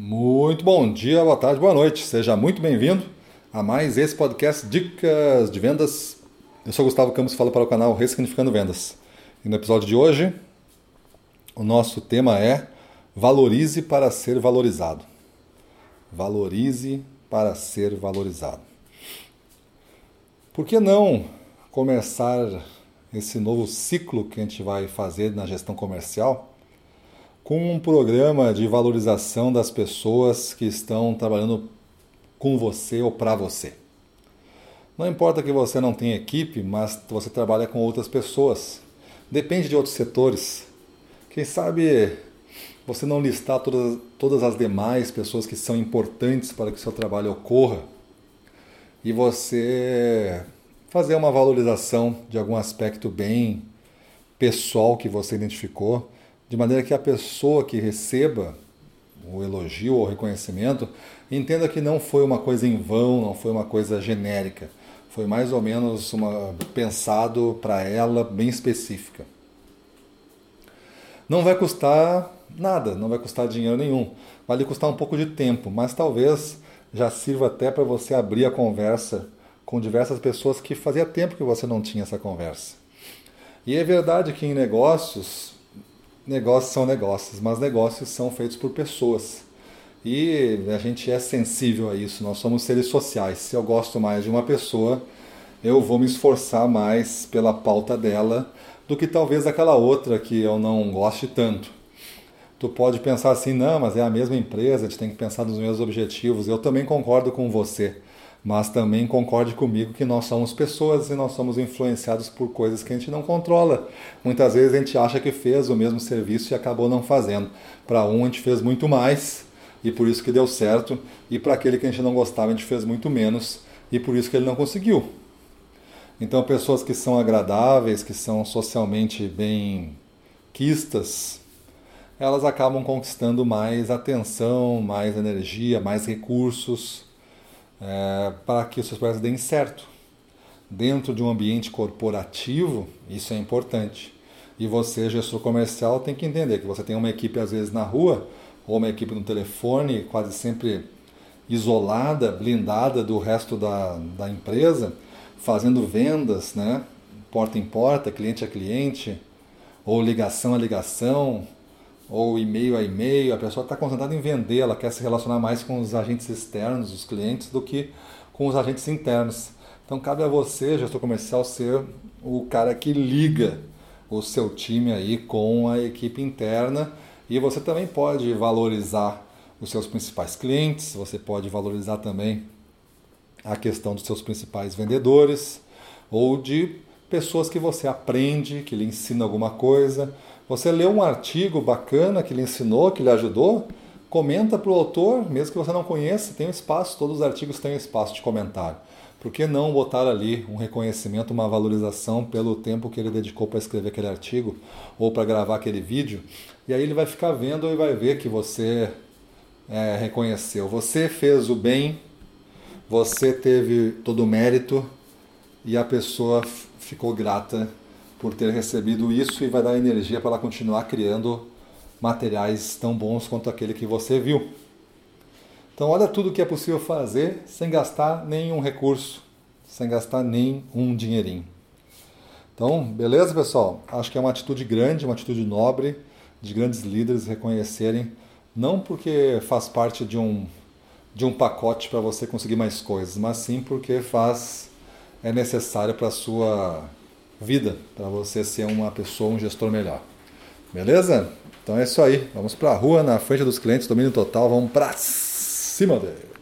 Muito bom dia, boa tarde, boa noite. Seja muito bem-vindo a mais esse podcast Dicas de Vendas. Eu sou Gustavo Campos, falo para o canal Ressignificando Vendas. E no episódio de hoje, o nosso tema é Valorize para ser valorizado. Valorize para ser valorizado. Por que não começar esse novo ciclo que a gente vai fazer na gestão comercial? Com um programa de valorização das pessoas que estão trabalhando com você ou para você. Não importa que você não tenha equipe, mas você trabalha com outras pessoas. Depende de outros setores. Quem sabe você não listar todas, todas as demais pessoas que são importantes para que o seu trabalho ocorra e você fazer uma valorização de algum aspecto bem pessoal que você identificou de maneira que a pessoa que receba o elogio ou o reconhecimento entenda que não foi uma coisa em vão, não foi uma coisa genérica, foi mais ou menos uma pensado para ela bem específica. Não vai custar nada, não vai custar dinheiro nenhum, vai lhe custar um pouco de tempo, mas talvez já sirva até para você abrir a conversa com diversas pessoas que fazia tempo que você não tinha essa conversa. E é verdade que em negócios negócios são negócios, mas negócios são feitos por pessoas. E a gente é sensível a isso, nós somos seres sociais. Se eu gosto mais de uma pessoa, eu vou me esforçar mais pela pauta dela do que talvez aquela outra que eu não goste tanto. Tu pode pensar assim, não, mas é a mesma empresa, a gente tem que pensar nos mesmos objetivos. Eu também concordo com você mas também concorde comigo que nós somos pessoas e nós somos influenciados por coisas que a gente não controla. Muitas vezes a gente acha que fez o mesmo serviço e acabou não fazendo. Para um a gente fez muito mais e por isso que deu certo, e para aquele que a gente não gostava a gente fez muito menos e por isso que ele não conseguiu. Então, pessoas que são agradáveis, que são socialmente bem quistas, elas acabam conquistando mais atenção, mais energia, mais recursos é, para que os seus projetos deem certo. Dentro de um ambiente corporativo, isso é importante. E você, gestor comercial, tem que entender que você tem uma equipe às vezes na rua, ou uma equipe no telefone, quase sempre isolada, blindada do resto da, da empresa, fazendo vendas, né? porta em porta, cliente a cliente, ou ligação a ligação, ou e-mail a e-mail, a pessoa está concentrada em vender, ela quer se relacionar mais com os agentes externos, os clientes, do que com os agentes internos. Então cabe a você, gestor comercial, ser o cara que liga o seu time aí com a equipe interna e você também pode valorizar os seus principais clientes, você pode valorizar também a questão dos seus principais vendedores ou de pessoas que você aprende, que lhe ensina alguma coisa, você leu um artigo bacana que lhe ensinou, que lhe ajudou, comenta para o autor, mesmo que você não conheça, tem um espaço, todos os artigos têm um espaço de comentário. Por que não botar ali um reconhecimento, uma valorização pelo tempo que ele dedicou para escrever aquele artigo ou para gravar aquele vídeo? E aí ele vai ficar vendo e vai ver que você é, reconheceu. Você fez o bem, você teve todo o mérito e a pessoa ficou grata por ter recebido isso e vai dar energia para ela continuar criando materiais tão bons quanto aquele que você viu. Então, olha tudo que é possível fazer sem gastar nenhum recurso, sem gastar nem um dinheirinho. Então, beleza, pessoal? Acho que é uma atitude grande, uma atitude nobre de grandes líderes reconhecerem, não porque faz parte de um, de um pacote para você conseguir mais coisas, mas sim porque faz é necessário para a sua vida para você ser uma pessoa, um gestor melhor. Beleza? Então é isso aí. Vamos para a rua, na frente dos clientes, domínio total. Vamos para cima deles.